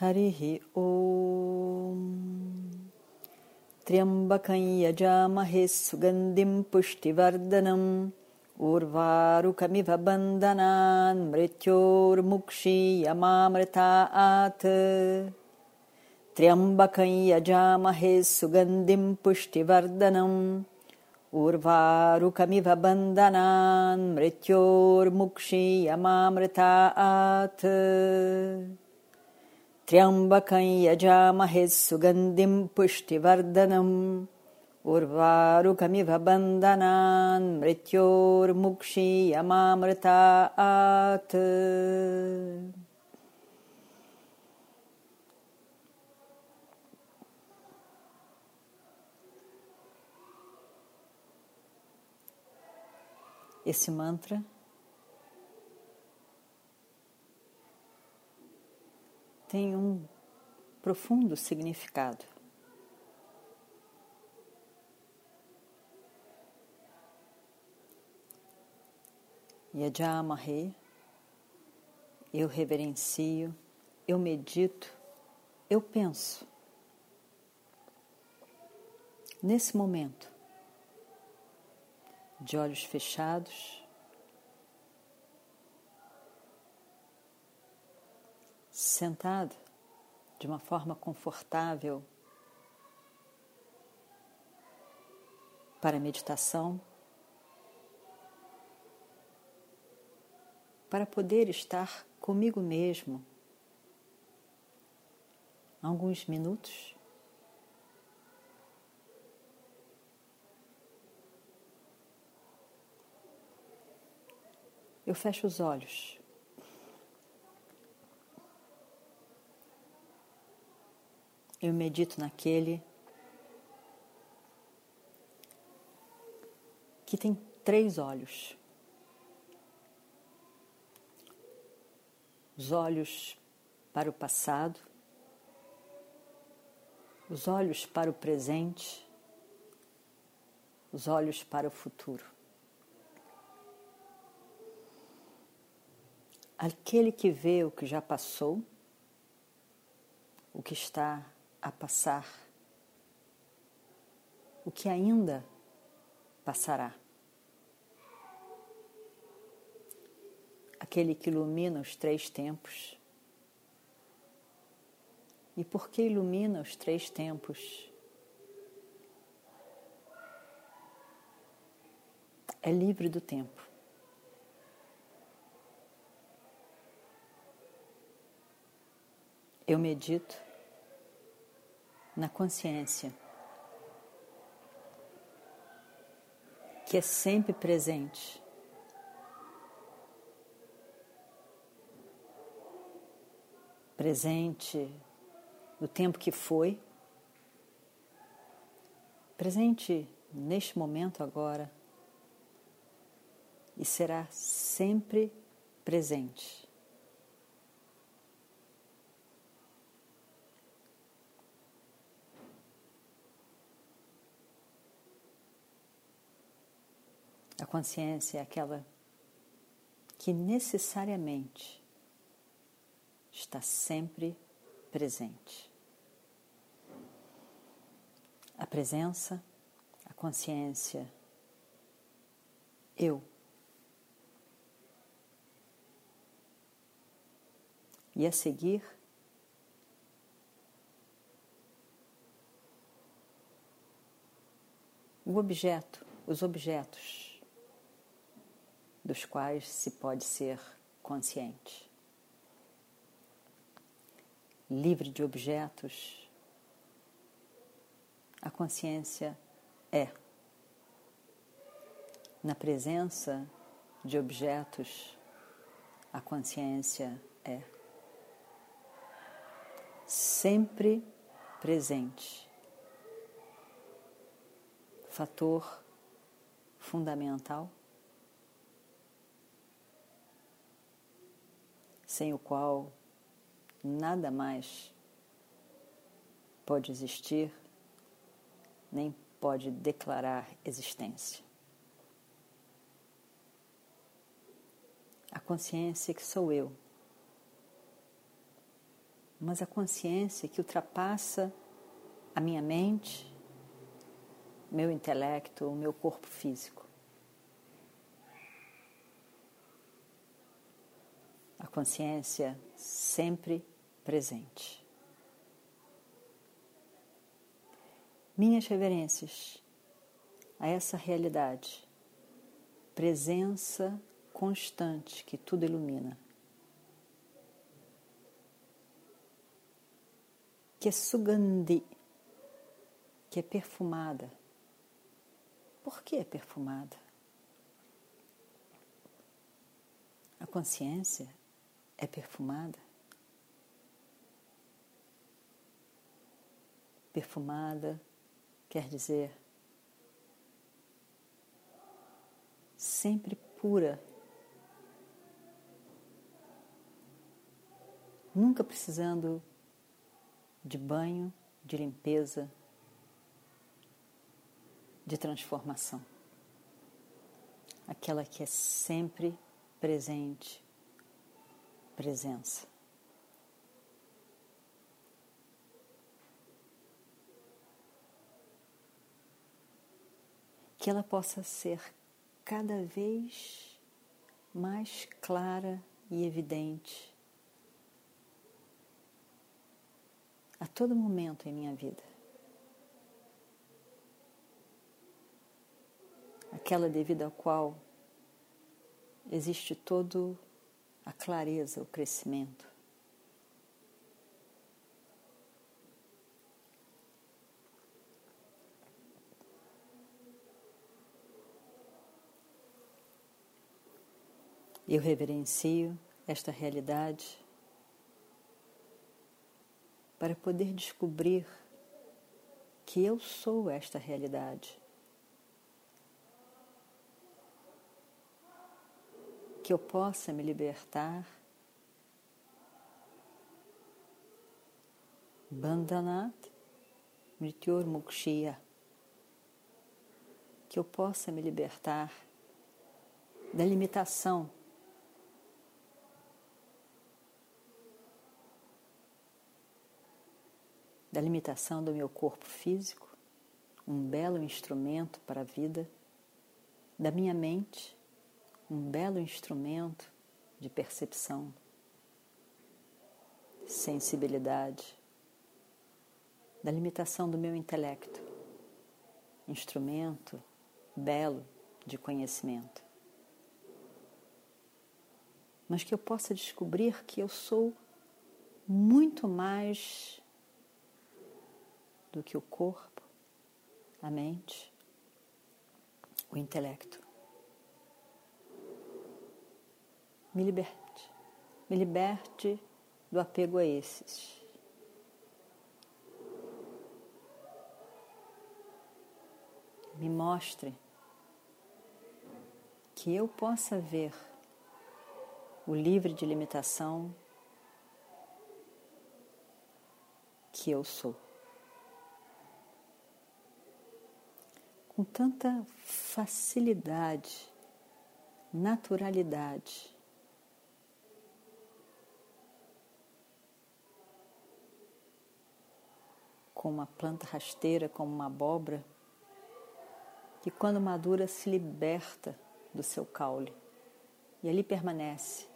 हरिः ॐ त्र्यम्बकं यजामहे सुगन्धिं पुष्टिवर्धनम्। उर्वारुकमिव बन्धनान् मृत्योर्मुक्षीयमामृता आत्। त्र्यम्बकं यजामहे सुगन्धिं पुष्टिवर्धनम्। उर्वा बन्धनान् मृत्योर्मुक्षीयमामृता आत्। त्र्यम्बकं यजामहे सुगन्धिं पुष्टिवर्धनम् उर्वारुकमिव बन्धनान् मृत्योर्मुक्षीयमामृतात् Esse mantra tem um profundo significado. Yajamahe, eu reverencio, eu medito, eu penso. Nesse momento, de olhos fechados, sentado de uma forma confortável para meditação, para poder estar comigo mesmo alguns minutos. Eu fecho os olhos. Eu medito naquele que tem três olhos. Os olhos para o passado, os olhos para o presente, os olhos para o futuro. Aquele que vê o que já passou, o que está a passar, o que ainda passará. Aquele que ilumina os três tempos. E por que ilumina os três tempos? É livre do tempo. Eu medito na consciência, que é sempre presente. Presente no tempo que foi, presente neste momento agora e será sempre presente. A consciência é aquela que necessariamente está sempre presente. A presença, a consciência, eu. E a seguir, o objeto, os objetos dos quais se pode ser consciente. Livre de objetos, a consciência é. Na presença de objetos, a consciência é. Sempre presente. Fator fundamental sem o qual nada mais pode existir, nem pode declarar existência. A consciência que sou eu, mas a consciência que ultrapassa a minha mente, meu intelecto, o meu corpo físico. Consciência sempre presente. Minhas reverências a essa realidade, presença constante que tudo ilumina. Que é sugandhi, que é perfumada. Por que é perfumada? A consciência é perfumada. Perfumada quer dizer sempre pura, nunca precisando de banho, de limpeza, de transformação. Aquela que é sempre presente, presença. que ela possa ser cada vez mais clara e evidente a todo momento em minha vida. Aquela devido à qual existe todo a clareza, o crescimento. Eu reverencio esta realidade para poder descobrir que eu sou esta realidade. Que eu possa me libertar. Bandhanat Mrityur Mukshya. Que eu possa me libertar da limitação da limitação do meu corpo físico, um belo instrumento para a vida, da minha mente, um belo instrumento de percepção, sensibilidade, da limitação do meu intelecto, instrumento belo de conhecimento. Mas que eu possa descobrir que eu sou muito mais do que o corpo, a mente, o intelecto. Me liberte, me liberte do apego a esses. Me mostre que eu possa ver o livre de limitação que eu sou. com tanta facilidade, naturalidade. Como uma planta rasteira, como uma abóbora, que quando madura se liberta do seu caule e ali permanece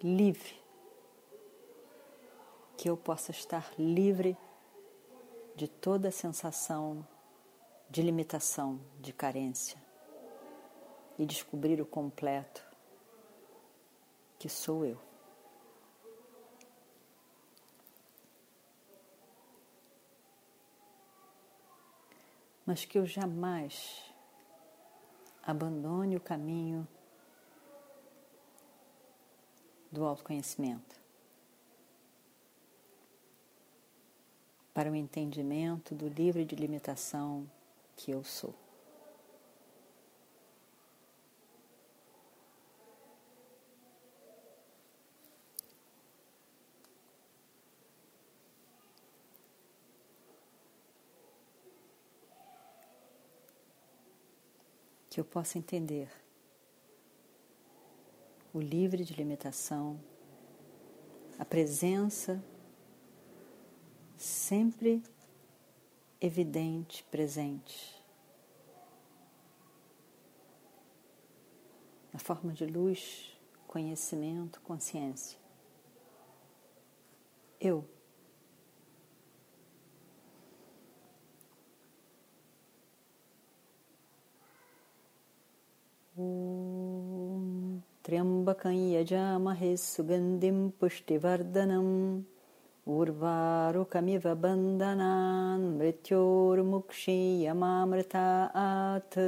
livre. Que eu possa estar livre de toda sensação de limitação, de carência e descobrir o completo que sou eu. Mas que eu jamais abandone o caminho do autoconhecimento. para o entendimento do livre de limitação que eu sou. Que eu possa entender o livre de limitação, a presença sempre evidente, presente. Na forma de luz, conhecimento, consciência. Eu. त्र्यम्बकं यजामहे सुगन्धिं पुष्टिवर्धनम् उर्वारुकमिव बन्धनान् मृत्योर्मुक्षीयमामृतात्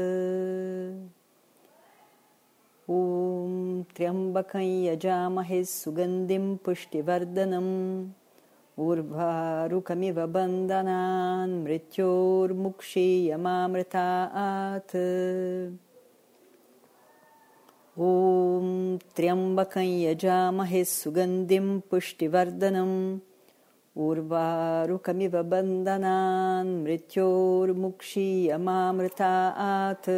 ॐ त्र्यम्बकं यजामहे सुगन्धिं पुष्टिवर्धनम् उर्वारुकमिव बन्धनान् मृत्योर्मुक्षीयमामृतात् ॐ त्र्यम्बकं यजामहे सुगन्धिं पुष्टिवर्धनम् उर्वारुकमिव बन्धनान् मृत्योर्मुक्षीयमामृतात्।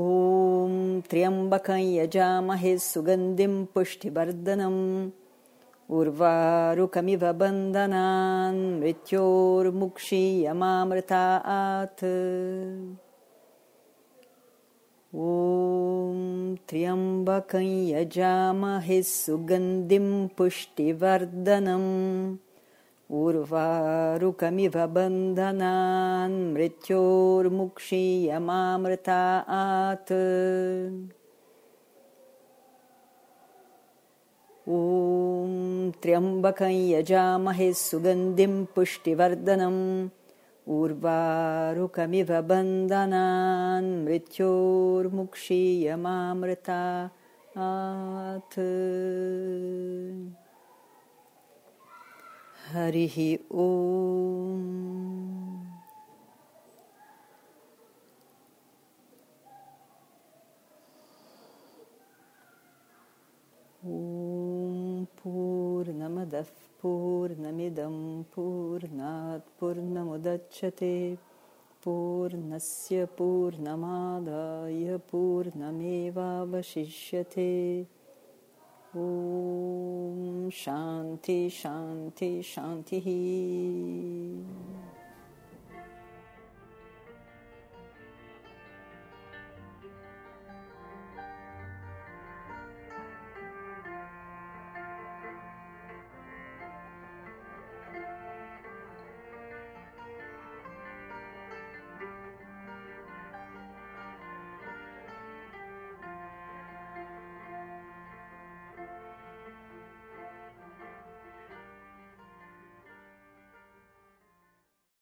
ॐ त्र्यम्बकं यजामहे सुगन्धिं पुष्टिवर्धनम् उर्वारुकमिव बन्धनान् मृत्योर्मुक्षीयमामृतात् त्र्यम्बकं यजामहे सुगन्धिं पुष्टिवर्धनम्। उर्वारुकमिव बन्धनान् मृत्योर्मुक्षीयमामृतात् ॐ त्र्यम्बकं यजामहे सुगन्धिं पुष्टिवर्धनम् उर्वारुकमिव बन्धनान् मृत्योर्मुक्षीयमामृता हरिः ॐ ॐ पूर्णमदः पूर्णात् पूर्णमुदच्छते। पूर्णस्य पूर्णमादाय पूर्णमेवावशिष्यते। ॐ शान्ति शान्ति शान्तिः